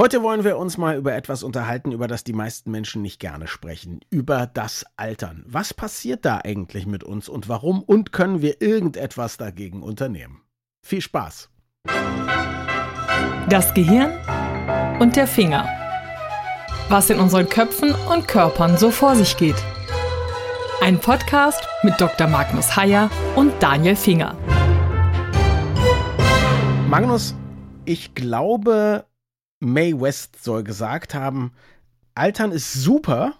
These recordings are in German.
Heute wollen wir uns mal über etwas unterhalten, über das die meisten Menschen nicht gerne sprechen. Über das Altern. Was passiert da eigentlich mit uns und warum? Und können wir irgendetwas dagegen unternehmen? Viel Spaß! Das Gehirn und der Finger. Was in unseren Köpfen und Körpern so vor sich geht. Ein Podcast mit Dr. Magnus Heyer und Daniel Finger. Magnus, ich glaube, Mae West soll gesagt haben, Altern ist super,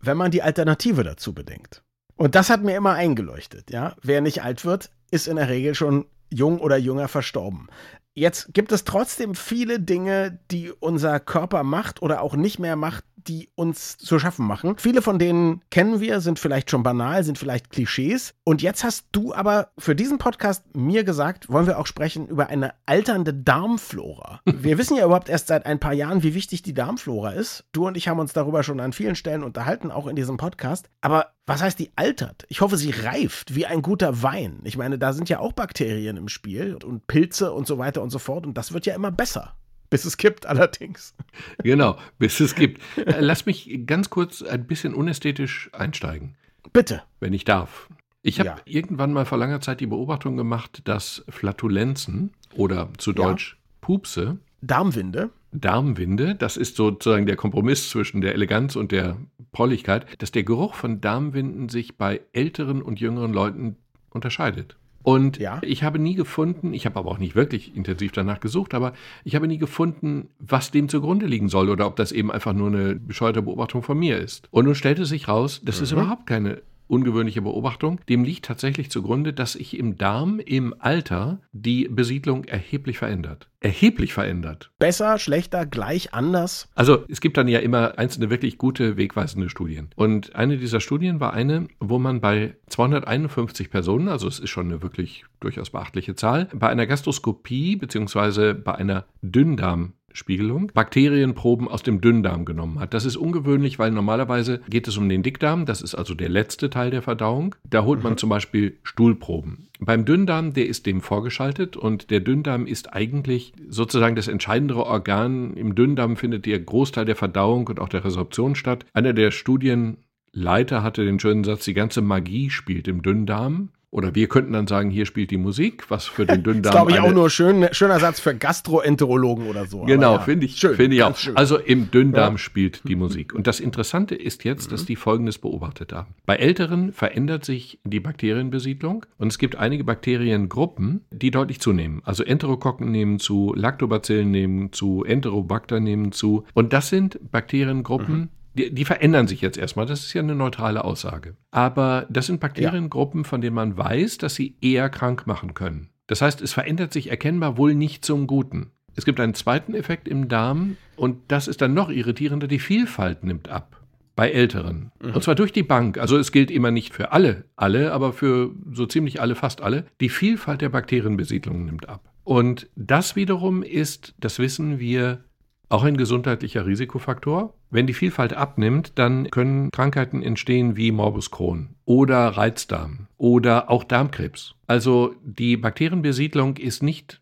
wenn man die Alternative dazu bedenkt. Und das hat mir immer eingeleuchtet, ja. Wer nicht alt wird, ist in der Regel schon jung oder jünger verstorben. Jetzt gibt es trotzdem viele Dinge, die unser Körper macht oder auch nicht mehr macht, die uns zu schaffen machen. Viele von denen kennen wir, sind vielleicht schon banal, sind vielleicht Klischees. Und jetzt hast du aber für diesen Podcast mir gesagt, wollen wir auch sprechen über eine alternde Darmflora. Wir wissen ja überhaupt erst seit ein paar Jahren, wie wichtig die Darmflora ist. Du und ich haben uns darüber schon an vielen Stellen unterhalten, auch in diesem Podcast. Aber was heißt die altert? Ich hoffe, sie reift wie ein guter Wein. Ich meine, da sind ja auch Bakterien im Spiel und Pilze und so weiter und so fort. Und das wird ja immer besser. Bis es kippt allerdings. Genau, bis es kippt. Äh, lass mich ganz kurz ein bisschen unästhetisch einsteigen. Bitte. Wenn ich darf. Ich habe ja. irgendwann mal vor langer Zeit die Beobachtung gemacht, dass Flatulenzen oder zu Deutsch ja. Pupse. Darmwinde. Darmwinde, das ist sozusagen der Kompromiss zwischen der Eleganz und der Prolligkeit, dass der Geruch von Darmwinden sich bei älteren und jüngeren Leuten unterscheidet. Und ja. ich habe nie gefunden, ich habe aber auch nicht wirklich intensiv danach gesucht, aber ich habe nie gefunden, was dem zugrunde liegen soll oder ob das eben einfach nur eine bescheuerte Beobachtung von mir ist. Und nun stellte sich raus, das mhm. ist überhaupt keine ungewöhnliche Beobachtung. Dem liegt tatsächlich zugrunde, dass sich im Darm im Alter die Besiedlung erheblich verändert. Erheblich verändert. Besser, schlechter, gleich, anders? Also es gibt dann ja immer einzelne wirklich gute, wegweisende Studien. Und eine dieser Studien war eine, wo man bei 251 Personen, also es ist schon eine wirklich durchaus beachtliche Zahl, bei einer Gastroskopie bzw. bei einer Dünndarm Spiegelung Bakterienproben aus dem Dünndarm genommen hat. Das ist ungewöhnlich, weil normalerweise geht es um den Dickdarm, das ist also der letzte Teil der Verdauung. Da holt man mhm. zum Beispiel Stuhlproben. Beim Dünndarm, der ist dem vorgeschaltet und der Dünndarm ist eigentlich sozusagen das entscheidendere Organ. Im Dünndarm findet der Großteil der Verdauung und auch der Resorption statt. Einer der Studienleiter hatte den schönen Satz, die ganze Magie spielt im Dünndarm. Oder wir könnten dann sagen, hier spielt die Musik, was für den Dünndarm. das glaube ich auch nur schön, schöner Satz für Gastroenterologen oder so. Genau, ja, finde ich, schön, finde ich auch. Schön. Also im Dünndarm ja. spielt die Musik. Und das Interessante ist jetzt, mhm. dass die Folgendes beobachtet haben. Bei Älteren verändert sich die Bakterienbesiedlung und es gibt einige Bakteriengruppen, die deutlich zunehmen. Also Enterokokken nehmen zu, Lactobacillen nehmen zu, Enterobacter nehmen zu. Und das sind Bakteriengruppen, mhm die, die, verändern sich jetzt erstmal. Das ist ja eine neutrale Aussage. Aber das sind Bakteriengruppen, von denen man weiß, dass sie eher krank machen können. Das heißt, es verändert sich erkennbar wohl nicht zum Guten. Es gibt einen zweiten Effekt im Darm und das ist dann noch irritierender. Die Vielfalt nimmt ab bei Älteren. Mhm. Und zwar durch die Bank. Also es gilt immer nicht für alle, alle, aber für so ziemlich alle, fast alle. Die Vielfalt der Bakterienbesiedlung nimmt ab. Und das wiederum ist, das wissen wir, auch ein gesundheitlicher Risikofaktor. Wenn die Vielfalt abnimmt, dann können Krankheiten entstehen wie Morbus Crohn oder Reizdarm oder auch Darmkrebs. Also die Bakterienbesiedlung ist nicht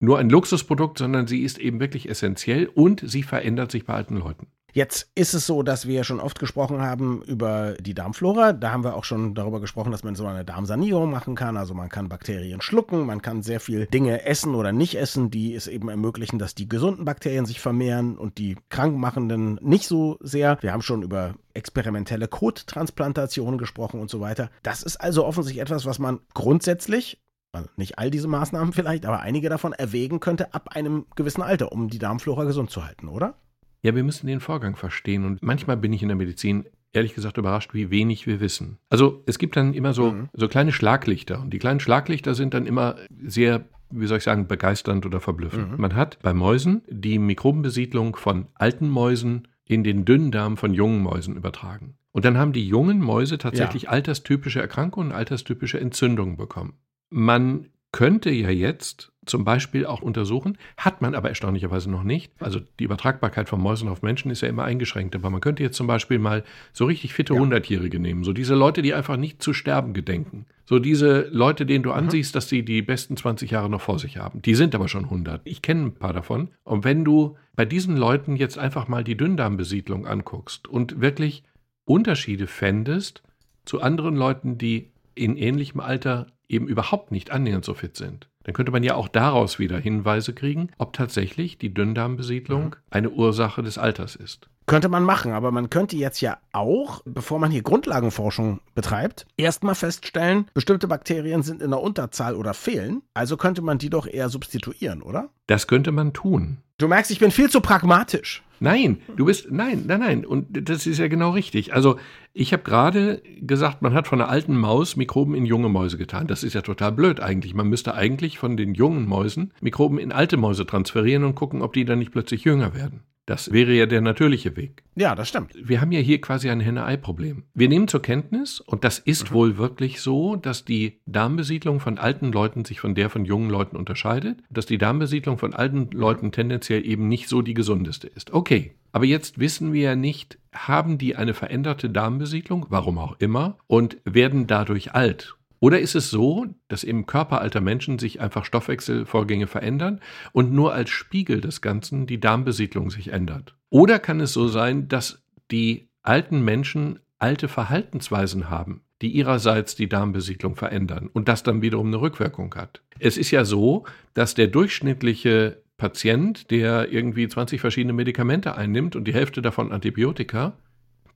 nur ein Luxusprodukt, sondern sie ist eben wirklich essentiell und sie verändert sich bei alten Leuten. Jetzt ist es so, dass wir schon oft gesprochen haben über die Darmflora. Da haben wir auch schon darüber gesprochen, dass man so eine Darmsanierung machen kann. Also man kann Bakterien schlucken, man kann sehr viel Dinge essen oder nicht essen, die es eben ermöglichen, dass die gesunden Bakterien sich vermehren und die krankmachenden nicht so sehr. Wir haben schon über experimentelle Kottransplantationen gesprochen und so weiter. Das ist also offensichtlich etwas, was man grundsätzlich also nicht all diese Maßnahmen vielleicht, aber einige davon erwägen könnte ab einem gewissen Alter, um die Darmflora gesund zu halten, oder? Ja, wir müssen den Vorgang verstehen. Und manchmal bin ich in der Medizin ehrlich gesagt überrascht, wie wenig wir wissen. Also es gibt dann immer so, mhm. so kleine Schlaglichter. Und die kleinen Schlaglichter sind dann immer sehr wie soll ich sagen, begeisternd oder verblüffend. Mhm. Man hat bei Mäusen die Mikrobenbesiedlung von alten Mäusen in den Dünndarm von jungen Mäusen übertragen. Und dann haben die jungen Mäuse tatsächlich ja. alterstypische Erkrankungen, alterstypische Entzündungen bekommen. Man könnte ja jetzt zum Beispiel auch untersuchen, hat man aber erstaunlicherweise noch nicht. Also die Übertragbarkeit von Mäusen auf Menschen ist ja immer eingeschränkt, aber man könnte jetzt zum Beispiel mal so richtig fitte ja. 100-Jährige nehmen, so diese Leute, die einfach nicht zu sterben gedenken. So diese Leute, denen du ansiehst, dass sie die besten 20 Jahre noch vor sich haben. Die sind aber schon 100. Ich kenne ein paar davon. Und wenn du bei diesen Leuten jetzt einfach mal die Dünndarmbesiedlung anguckst und wirklich Unterschiede fändest zu anderen Leuten, die in ähnlichem Alter eben überhaupt nicht annähernd so fit sind. Dann könnte man ja auch daraus wieder Hinweise kriegen, ob tatsächlich die Dünndarmbesiedlung mhm. eine Ursache des Alters ist. Könnte man machen, aber man könnte jetzt ja auch, bevor man hier Grundlagenforschung betreibt, erstmal feststellen, bestimmte Bakterien sind in der Unterzahl oder fehlen. Also könnte man die doch eher substituieren, oder? Das könnte man tun. Du merkst, ich bin viel zu pragmatisch. Nein, du bist, nein, nein, nein. Und das ist ja genau richtig. Also, ich habe gerade gesagt, man hat von einer alten Maus Mikroben in junge Mäuse getan. Das ist ja total blöd eigentlich. Man müsste eigentlich von den jungen Mäusen Mikroben in alte Mäuse transferieren und gucken, ob die dann nicht plötzlich jünger werden. Das wäre ja der natürliche Weg. Ja, das stimmt. Wir haben ja hier quasi ein Henne-Ei-Problem. Wir nehmen zur Kenntnis, und das ist mhm. wohl wirklich so, dass die Darmbesiedlung von alten Leuten sich von der von jungen Leuten unterscheidet, dass die Darmbesiedlung von alten Leuten tendenziell eben nicht so die gesundeste ist. Okay, aber jetzt wissen wir ja nicht, haben die eine veränderte Darmbesiedlung, warum auch immer, und werden dadurch alt oder ist es so, dass im Körper alter Menschen sich einfach Stoffwechselvorgänge verändern und nur als Spiegel des Ganzen die Darmbesiedlung sich ändert? Oder kann es so sein, dass die alten Menschen alte Verhaltensweisen haben, die ihrerseits die Darmbesiedlung verändern und das dann wiederum eine Rückwirkung hat? Es ist ja so, dass der durchschnittliche Patient, der irgendwie 20 verschiedene Medikamente einnimmt und die Hälfte davon Antibiotika,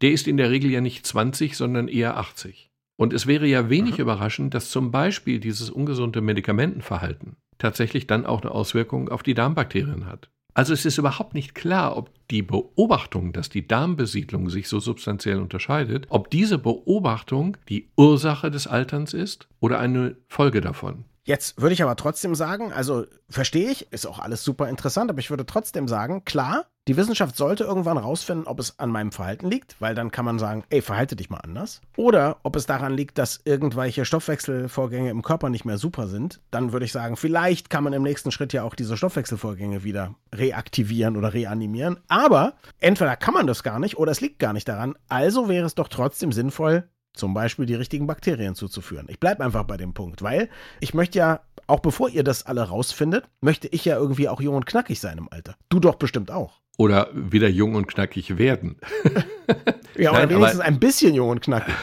der ist in der Regel ja nicht 20, sondern eher 80. Und es wäre ja wenig mhm. überraschend, dass zum Beispiel dieses ungesunde Medikamentenverhalten tatsächlich dann auch eine Auswirkung auf die Darmbakterien hat. Also es ist überhaupt nicht klar, ob die Beobachtung, dass die Darmbesiedlung sich so substanziell unterscheidet, ob diese Beobachtung die Ursache des Alterns ist oder eine Folge davon. Jetzt würde ich aber trotzdem sagen, also verstehe ich, ist auch alles super interessant, aber ich würde trotzdem sagen, klar, die Wissenschaft sollte irgendwann rausfinden, ob es an meinem Verhalten liegt, weil dann kann man sagen, ey, verhalte dich mal anders. Oder ob es daran liegt, dass irgendwelche Stoffwechselvorgänge im Körper nicht mehr super sind. Dann würde ich sagen, vielleicht kann man im nächsten Schritt ja auch diese Stoffwechselvorgänge wieder reaktivieren oder reanimieren. Aber entweder kann man das gar nicht oder es liegt gar nicht daran. Also wäre es doch trotzdem sinnvoll, zum Beispiel die richtigen Bakterien zuzuführen. Ich bleibe einfach bei dem Punkt, weil ich möchte ja, auch bevor ihr das alle rausfindet, möchte ich ja irgendwie auch jung und knackig sein im Alter. Du doch bestimmt auch. Oder wieder jung und knackig werden. ja, oder Nein, wenigstens ein bisschen jung und knackig.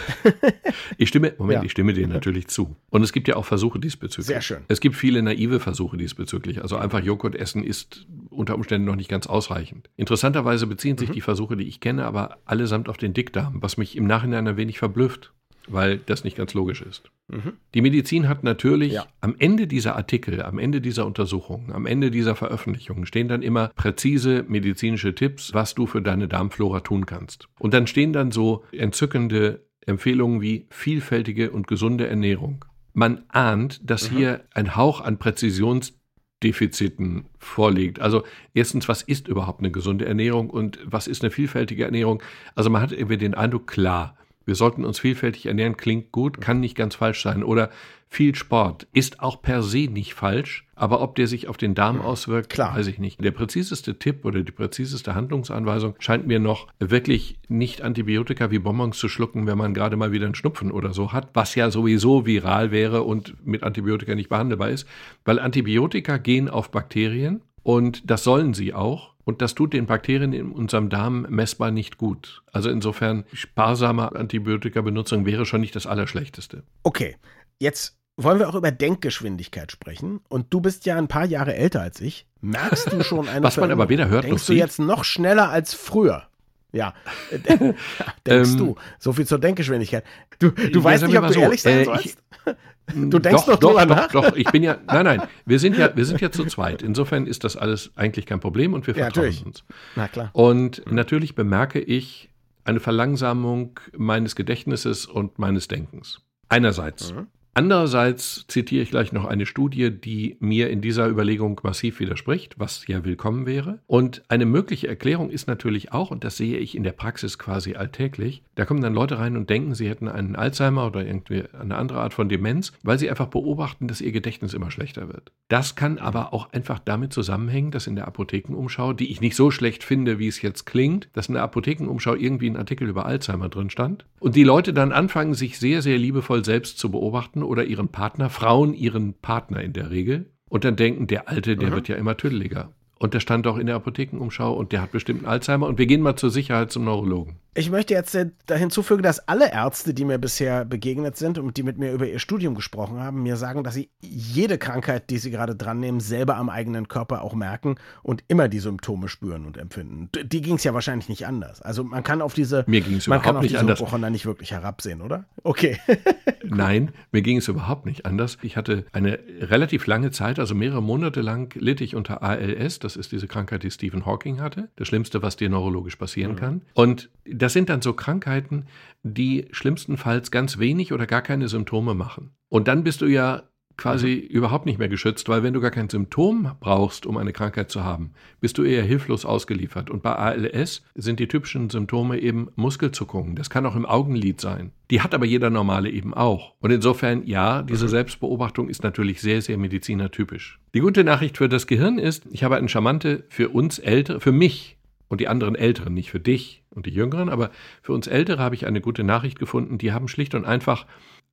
ich stimme, Moment, ja. ich stimme dir natürlich zu. Und es gibt ja auch Versuche diesbezüglich. Sehr schön. Es gibt viele naive Versuche diesbezüglich. Also einfach Joghurt essen ist unter Umständen noch nicht ganz ausreichend. Interessanterweise beziehen sich mhm. die Versuche, die ich kenne, aber allesamt auf den Dickdarm, was mich im Nachhinein ein wenig verblüfft weil das nicht ganz logisch ist. Mhm. Die Medizin hat natürlich ja. am Ende dieser Artikel, am Ende dieser Untersuchungen, am Ende dieser Veröffentlichungen stehen dann immer präzise medizinische Tipps, was du für deine Darmflora tun kannst. Und dann stehen dann so entzückende Empfehlungen wie vielfältige und gesunde Ernährung. Man ahnt, dass mhm. hier ein Hauch an Präzisionsdefiziten vorliegt. Also erstens, was ist überhaupt eine gesunde Ernährung und was ist eine vielfältige Ernährung? Also man hat irgendwie den Eindruck, klar, wir sollten uns vielfältig ernähren, klingt gut, kann nicht ganz falsch sein. Oder viel Sport ist auch per se nicht falsch, aber ob der sich auf den Darm auswirkt, Klar. weiß ich nicht. Der präziseste Tipp oder die präziseste Handlungsanweisung scheint mir noch wirklich nicht Antibiotika wie Bonbons zu schlucken, wenn man gerade mal wieder einen Schnupfen oder so hat, was ja sowieso viral wäre und mit Antibiotika nicht behandelbar ist, weil Antibiotika gehen auf Bakterien und das sollen sie auch. Und das tut den Bakterien in unserem Darm messbar nicht gut. Also insofern sparsame Antibiotika-Benutzung wäre schon nicht das Allerschlechteste. Okay, jetzt wollen wir auch über Denkgeschwindigkeit sprechen. Und du bist ja ein paar Jahre älter als ich. Merkst du schon eine Was man aber weder hört Denkst du jetzt noch schneller als früher? Ja, denkst ähm, du. So viel zur Denkgeschwindigkeit. Du, du weißt nicht, ob du so, ehrlich sein äh, sollst? Du denkst doch, doch doch, nach? Doch, ich bin ja, nein, nein, wir sind ja, wir sind ja zu zweit. Insofern ist das alles eigentlich kein Problem und wir vertrauen natürlich. uns. Na klar. Und natürlich bemerke ich eine Verlangsamung meines Gedächtnisses und meines Denkens. Einerseits. Mhm. Andererseits zitiere ich gleich noch eine Studie, die mir in dieser Überlegung massiv widerspricht, was ja willkommen wäre. Und eine mögliche Erklärung ist natürlich auch, und das sehe ich in der Praxis quasi alltäglich, da kommen dann Leute rein und denken, sie hätten einen Alzheimer oder irgendwie eine andere Art von Demenz, weil sie einfach beobachten, dass ihr Gedächtnis immer schlechter wird. Das kann aber auch einfach damit zusammenhängen, dass in der Apothekenumschau, die ich nicht so schlecht finde, wie es jetzt klingt, dass in der Apothekenumschau irgendwie ein Artikel über Alzheimer drin stand und die Leute dann anfangen, sich sehr, sehr liebevoll selbst zu beobachten Partner oder ihren Partner, Frauen ihren Partner in der Regel, und dann denken, der Alte, der mhm. wird ja immer tüdeliger. und der stand auch in der Apothekenumschau und der hat bestimmt einen Alzheimer und wir gehen mal zur Sicherheit zum Neurologen. Ich möchte jetzt da hinzufügen, dass alle Ärzte, die mir bisher begegnet sind und die mit mir über ihr Studium gesprochen haben, mir sagen, dass sie jede Krankheit, die sie gerade dran nehmen, selber am eigenen Körper auch merken und immer die Symptome spüren und empfinden. Die ging es ja wahrscheinlich nicht anders. Also man kann auf diese mir ging's man kann auf nicht diese anders. nicht wirklich herabsehen, oder? Okay. Nein, mir ging es überhaupt nicht anders. Ich hatte eine relativ lange Zeit, also mehrere Monate lang litt ich unter ALS. Das ist diese Krankheit, die Stephen Hawking hatte. Das Schlimmste, was dir neurologisch passieren mhm. kann. Und das sind dann so Krankheiten, die schlimmstenfalls ganz wenig oder gar keine Symptome machen. Und dann bist du ja quasi mhm. überhaupt nicht mehr geschützt, weil wenn du gar kein Symptom brauchst, um eine Krankheit zu haben, bist du eher hilflos ausgeliefert. Und bei ALS sind die typischen Symptome eben Muskelzuckungen. Das kann auch im Augenlid sein. Die hat aber jeder Normale eben auch. Und insofern, ja, diese mhm. Selbstbeobachtung ist natürlich sehr, sehr medizinertypisch. Die gute Nachricht für das Gehirn ist, ich habe eine charmante, für uns Ältere, für mich und die anderen Älteren, nicht für dich und die Jüngeren, aber für uns Ältere habe ich eine gute Nachricht gefunden. Die haben schlicht und einfach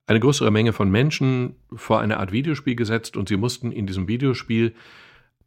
eine größere Menge von Menschen vor eine Art Videospiel gesetzt und sie mussten in diesem Videospiel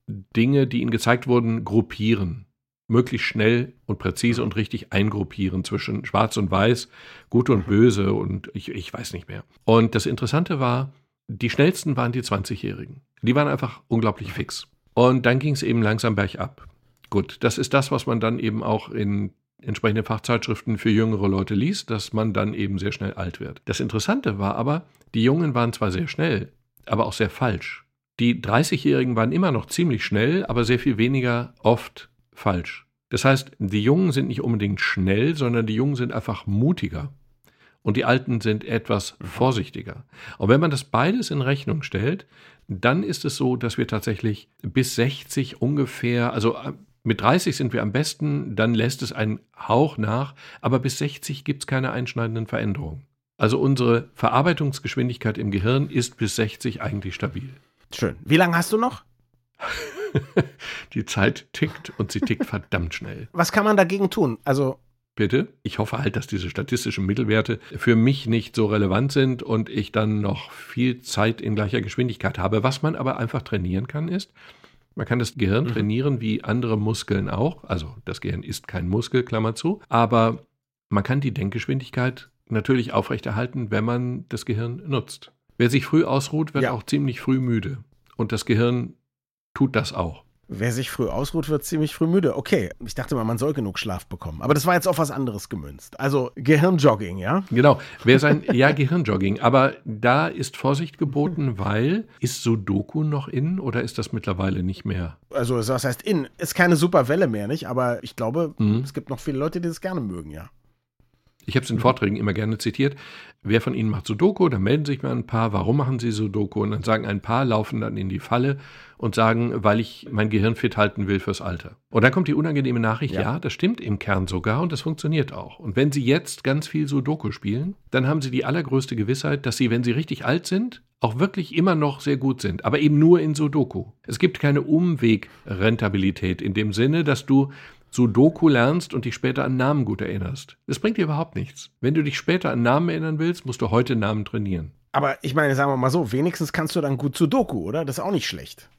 Dinge, die ihnen gezeigt wurden, gruppieren. Möglichst schnell und präzise und richtig eingruppieren zwischen Schwarz und Weiß, Gut und Böse und ich, ich weiß nicht mehr. Und das Interessante war, die schnellsten waren die 20-Jährigen. Die waren einfach unglaublich fix. Und dann ging es eben langsam bergab. Gut, das ist das, was man dann eben auch in entsprechenden Fachzeitschriften für jüngere Leute liest, dass man dann eben sehr schnell alt wird. Das Interessante war aber, die Jungen waren zwar sehr schnell, aber auch sehr falsch. Die 30-Jährigen waren immer noch ziemlich schnell, aber sehr viel weniger oft falsch. Das heißt, die Jungen sind nicht unbedingt schnell, sondern die Jungen sind einfach mutiger. Und die Alten sind etwas vorsichtiger. Und wenn man das beides in Rechnung stellt, dann ist es so, dass wir tatsächlich bis 60 ungefähr, also mit 30 sind wir am besten, dann lässt es einen Hauch nach, aber bis 60 gibt es keine einschneidenden Veränderungen. Also unsere Verarbeitungsgeschwindigkeit im Gehirn ist bis 60 eigentlich stabil. Schön. Wie lange hast du noch? Die Zeit tickt und sie tickt verdammt schnell. Was kann man dagegen tun? Also Bitte? Ich hoffe halt, dass diese statistischen Mittelwerte für mich nicht so relevant sind und ich dann noch viel Zeit in gleicher Geschwindigkeit habe. Was man aber einfach trainieren kann, ist, man kann das Gehirn mhm. trainieren wie andere Muskeln auch. Also das Gehirn ist kein Muskel, Klammer zu. Aber man kann die Denkgeschwindigkeit natürlich aufrechterhalten, wenn man das Gehirn nutzt. Wer sich früh ausruht, wird ja. auch ziemlich früh müde. Und das Gehirn tut das auch. Wer sich früh ausruht, wird ziemlich früh müde. Okay, ich dachte mal, man soll genug Schlaf bekommen. Aber das war jetzt auf was anderes gemünzt. Also Gehirnjogging, ja? Genau. Wer sein, ja, Gehirnjogging. Aber da ist Vorsicht geboten, weil ist Sudoku noch in oder ist das mittlerweile nicht mehr? Also, was heißt in? Ist keine super Welle mehr, nicht? Aber ich glaube, mhm. es gibt noch viele Leute, die das gerne mögen, ja. Ich habe es in Vorträgen immer gerne zitiert. Wer von Ihnen macht Sudoku? Dann melden sich mal ein paar. Warum machen Sie Sudoku? Und dann sagen ein paar, laufen dann in die Falle und sagen, weil ich mein Gehirn fit halten will fürs Alter. Und dann kommt die unangenehme Nachricht, ja. ja, das stimmt im Kern sogar und das funktioniert auch. Und wenn Sie jetzt ganz viel Sudoku spielen, dann haben Sie die allergrößte Gewissheit, dass Sie, wenn Sie richtig alt sind, auch wirklich immer noch sehr gut sind, aber eben nur in Sudoku. Es gibt keine Umwegrentabilität in dem Sinne, dass du Sudoku lernst und dich später an Namen gut erinnerst. Das bringt dir überhaupt nichts. Wenn du dich später an Namen erinnern willst, musst du heute Namen trainieren. Aber ich meine, sagen wir mal so, wenigstens kannst du dann gut Sudoku, oder? Das ist auch nicht schlecht.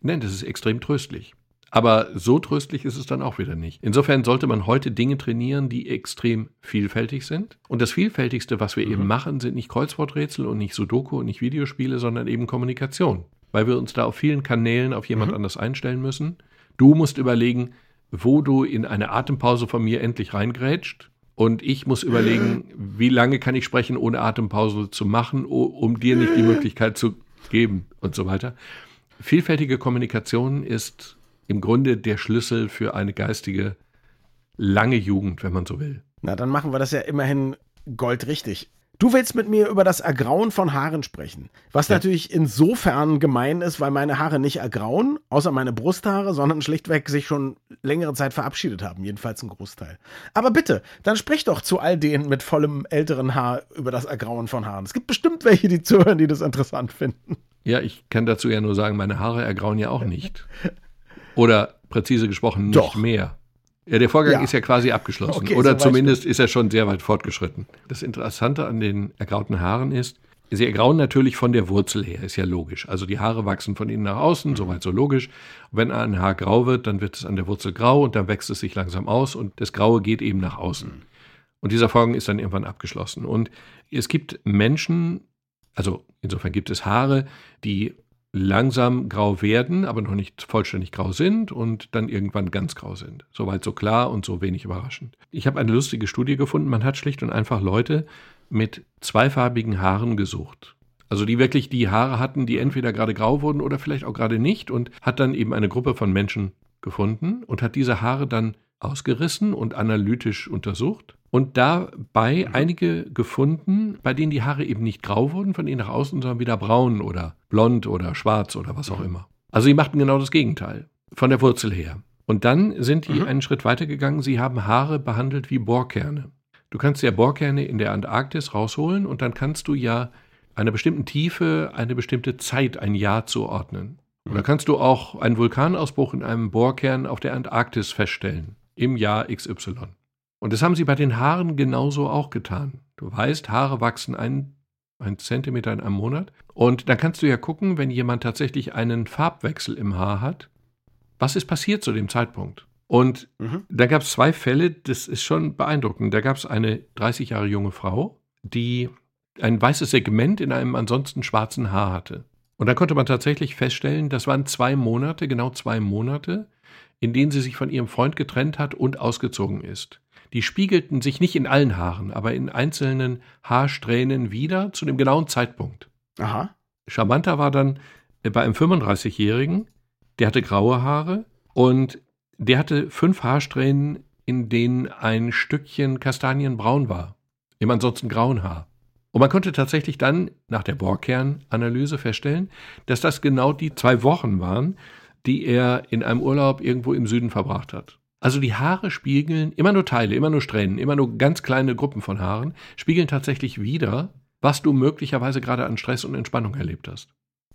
Nein, das ist extrem tröstlich. Aber so tröstlich ist es dann auch wieder nicht. Insofern sollte man heute Dinge trainieren, die extrem vielfältig sind. Und das Vielfältigste, was wir mhm. eben machen, sind nicht Kreuzworträtsel und nicht Sudoku und nicht Videospiele, sondern eben Kommunikation. Weil wir uns da auf vielen Kanälen auf jemand mhm. anders einstellen müssen. Du musst überlegen, wo du in eine Atempause von mir endlich reingrätscht. Und ich muss überlegen, wie lange kann ich sprechen, ohne Atempause zu machen, um dir nicht die Möglichkeit zu geben und so weiter. Vielfältige Kommunikation ist im Grunde der Schlüssel für eine geistige lange Jugend, wenn man so will. Na, dann machen wir das ja immerhin goldrichtig. Du willst mit mir über das Ergrauen von Haaren sprechen. Was ja. natürlich insofern gemein ist, weil meine Haare nicht ergrauen, außer meine Brusthaare, sondern schlichtweg sich schon längere Zeit verabschiedet haben, jedenfalls ein Großteil. Aber bitte, dann sprich doch zu all denen mit vollem älteren Haar über das Ergrauen von Haaren. Es gibt bestimmt welche, die zuhören, die das interessant finden. Ja, ich kann dazu ja nur sagen, meine Haare ergrauen ja auch nicht. Oder präzise gesprochen nicht Doch. mehr. Ja, der Vorgang ja. ist ja quasi abgeschlossen. Okay, Oder so zumindest ist er schon sehr weit fortgeschritten. Das Interessante an den ergrauten Haaren ist, Sie ergrauen natürlich von der Wurzel her, ist ja logisch. Also die Haare wachsen von innen nach außen, soweit so logisch. wenn ein Haar grau wird, dann wird es an der Wurzel grau und dann wächst es sich langsam aus und das Graue geht eben nach außen. Und dieser Vorgang ist dann irgendwann abgeschlossen. Und es gibt Menschen, also insofern gibt es Haare, die langsam grau werden, aber noch nicht vollständig grau sind und dann irgendwann ganz grau sind. Soweit so klar und so wenig überraschend. Ich habe eine lustige Studie gefunden. Man hat schlicht und einfach Leute mit zweifarbigen Haaren gesucht. Also die wirklich die Haare hatten, die entweder gerade grau wurden oder vielleicht auch gerade nicht und hat dann eben eine Gruppe von Menschen gefunden und hat diese Haare dann ausgerissen und analytisch untersucht und dabei mhm. einige gefunden, bei denen die Haare eben nicht grau wurden von innen nach außen, sondern wieder braun oder blond oder schwarz oder was auch mhm. immer. Also sie machten genau das Gegenteil von der Wurzel her. Und dann sind die mhm. einen Schritt weiter gegangen. Sie haben Haare behandelt wie Bohrkerne. Du kannst ja Bohrkerne in der Antarktis rausholen und dann kannst du ja einer bestimmten Tiefe eine bestimmte Zeit, ein Jahr zuordnen. Oder mhm. kannst du auch einen Vulkanausbruch in einem Bohrkern auf der Antarktis feststellen, im Jahr XY. Und das haben sie bei den Haaren genauso auch getan. Du weißt, Haare wachsen einen, einen Zentimeter in einem Monat. Und dann kannst du ja gucken, wenn jemand tatsächlich einen Farbwechsel im Haar hat, was ist passiert zu dem Zeitpunkt? Und mhm. da gab es zwei Fälle, das ist schon beeindruckend. Da gab es eine 30 Jahre junge Frau, die ein weißes Segment in einem ansonsten schwarzen Haar hatte. Und da konnte man tatsächlich feststellen, das waren zwei Monate, genau zwei Monate, in denen sie sich von ihrem Freund getrennt hat und ausgezogen ist. Die spiegelten sich nicht in allen Haaren, aber in einzelnen Haarsträhnen wieder zu dem genauen Zeitpunkt. Aha. Charmanter war dann bei einem 35-Jährigen, der hatte graue Haare und der hatte fünf Haarsträhnen, in denen ein Stückchen kastanienbraun war, im ansonsten grauen Haar. Und man konnte tatsächlich dann nach der Bohrkernanalyse feststellen, dass das genau die zwei Wochen waren, die er in einem Urlaub irgendwo im Süden verbracht hat. Also die Haare spiegeln immer nur Teile, immer nur Strähnen, immer nur ganz kleine Gruppen von Haaren, spiegeln tatsächlich wieder, was du möglicherweise gerade an Stress und Entspannung erlebt hast.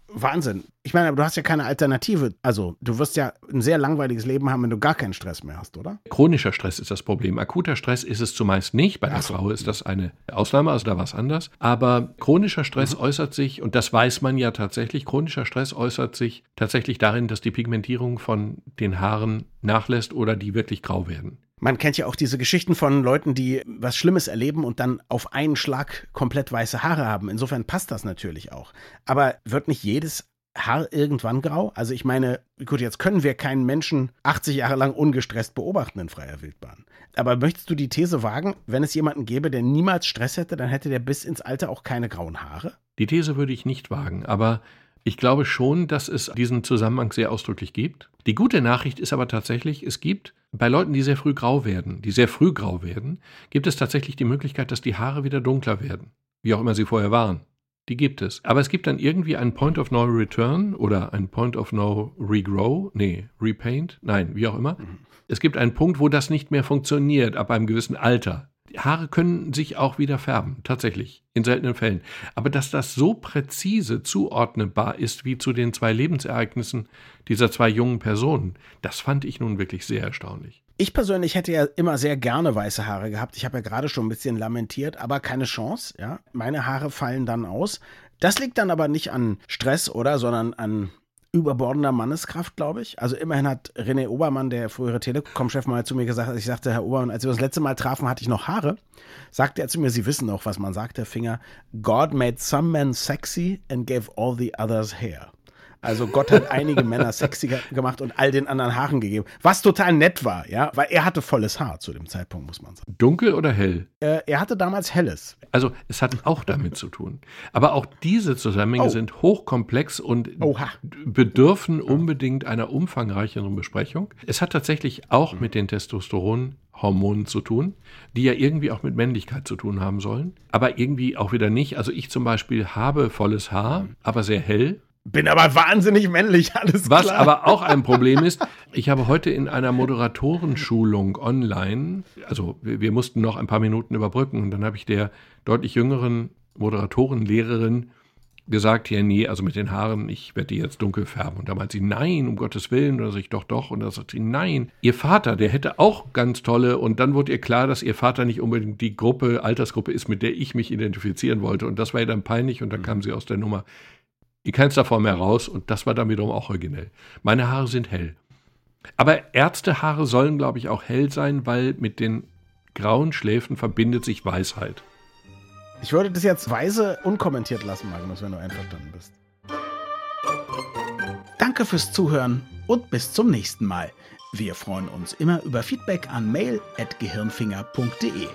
Wahnsinn. Ich meine, aber du hast ja keine Alternative. Also, du wirst ja ein sehr langweiliges Leben haben, wenn du gar keinen Stress mehr hast, oder? Chronischer Stress ist das Problem. Akuter Stress ist es zumeist nicht. Bei der so. Frau ist das eine Ausnahme, also da war es anders. Aber chronischer Stress mhm. äußert sich, und das weiß man ja tatsächlich, chronischer Stress äußert sich tatsächlich darin, dass die Pigmentierung von den Haaren nachlässt oder die wirklich grau werden. Man kennt ja auch diese Geschichten von Leuten, die was Schlimmes erleben und dann auf einen Schlag komplett weiße Haare haben. Insofern passt das natürlich auch. Aber wird nicht jedes Haar irgendwann grau? Also ich meine, gut, jetzt können wir keinen Menschen 80 Jahre lang ungestresst beobachten in freier Wildbahn. Aber möchtest du die These wagen, wenn es jemanden gäbe, der niemals Stress hätte, dann hätte der bis ins Alter auch keine grauen Haare? Die These würde ich nicht wagen, aber ich glaube schon, dass es diesen Zusammenhang sehr ausdrücklich gibt. Die gute Nachricht ist aber tatsächlich, es gibt bei Leuten, die sehr früh grau werden, die sehr früh grau werden, gibt es tatsächlich die Möglichkeit, dass die Haare wieder dunkler werden, wie auch immer sie vorher waren. Die gibt es. Aber es gibt dann irgendwie einen Point of No Return oder einen Point of No Regrow, nee, Repaint, nein, wie auch immer. Mhm. Es gibt einen Punkt, wo das nicht mehr funktioniert, ab einem gewissen Alter. Haare können sich auch wieder färben, tatsächlich, in seltenen Fällen. Aber dass das so präzise zuordnenbar ist wie zu den zwei Lebensereignissen dieser zwei jungen Personen, das fand ich nun wirklich sehr erstaunlich. Ich persönlich hätte ja immer sehr gerne weiße Haare gehabt. Ich habe ja gerade schon ein bisschen lamentiert, aber keine Chance. Ja, meine Haare fallen dann aus. Das liegt dann aber nicht an Stress oder, sondern an überbordender Manneskraft, glaube ich. Also immerhin hat René Obermann, der frühere Telekom-Chef, mal zu mir gesagt, ich sagte, Herr Obermann, als wir das letzte Mal trafen, hatte ich noch Haare. Sagte er zu mir, Sie wissen noch, was man sagt, Herr Finger. God made some men sexy and gave all the others hair. Also Gott hat einige Männer sexiger gemacht und all den anderen Haaren gegeben. Was total nett war, ja, weil er hatte volles Haar zu dem Zeitpunkt, muss man sagen. Dunkel oder hell? Äh, er hatte damals helles. Also es hat auch damit zu tun. Aber auch diese Zusammenhänge oh. sind hochkomplex und Oha. bedürfen unbedingt einer umfangreicheren Besprechung. Es hat tatsächlich auch mhm. mit den Testosteronhormonen zu tun, die ja irgendwie auch mit Männlichkeit zu tun haben sollen, aber irgendwie auch wieder nicht. Also ich zum Beispiel habe volles Haar, aber sehr hell bin aber wahnsinnig männlich, alles Was klar. aber auch ein Problem ist, ich habe heute in einer Moderatorenschulung online, also wir, mussten noch ein paar Minuten überbrücken und dann habe ich der deutlich jüngeren Moderatorenlehrerin gesagt, ja, nee, also mit den Haaren, ich werde die jetzt dunkel färben. Und da meint sie, nein, um Gottes Willen. Und dann sage ich, doch, doch. Und dann sagt sie, nein, ihr Vater, der hätte auch ganz tolle. Und dann wurde ihr klar, dass ihr Vater nicht unbedingt die Gruppe, Altersgruppe ist, mit der ich mich identifizieren wollte. Und das war ihr dann peinlich. Und dann kam sie aus der Nummer in keinster Form mehr raus. Und das war dann wiederum auch originell. Meine Haare sind hell. Aber Ärztehaare sollen, glaube ich, auch hell sein, weil mit den grauen Schläfen verbindet sich Weisheit. Ich würde das jetzt weise unkommentiert lassen, Magnus, wenn du einverstanden bist. Danke fürs Zuhören und bis zum nächsten Mal. Wir freuen uns immer über Feedback an mail.gehirnfinger.de.